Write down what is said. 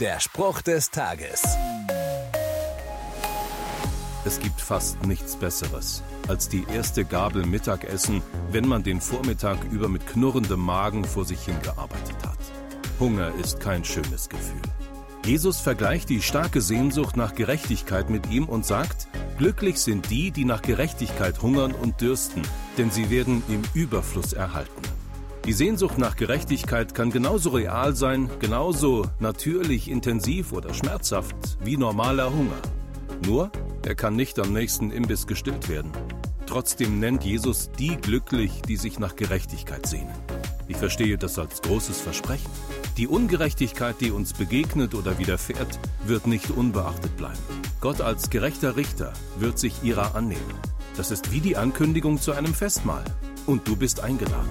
Der Spruch des Tages. Es gibt fast nichts Besseres als die erste Gabel Mittagessen, wenn man den Vormittag über mit knurrendem Magen vor sich hingearbeitet hat. Hunger ist kein schönes Gefühl. Jesus vergleicht die starke Sehnsucht nach Gerechtigkeit mit ihm und sagt, glücklich sind die, die nach Gerechtigkeit hungern und dürsten, denn sie werden im Überfluss erhalten. Die Sehnsucht nach Gerechtigkeit kann genauso real sein, genauso natürlich intensiv oder schmerzhaft wie normaler Hunger. Nur, er kann nicht am nächsten Imbiss gestillt werden. Trotzdem nennt Jesus die glücklich, die sich nach Gerechtigkeit sehnen. Ich verstehe das als großes Versprechen. Die Ungerechtigkeit, die uns begegnet oder widerfährt, wird nicht unbeachtet bleiben. Gott als gerechter Richter wird sich ihrer annehmen. Das ist wie die Ankündigung zu einem Festmahl. Und du bist eingeladen.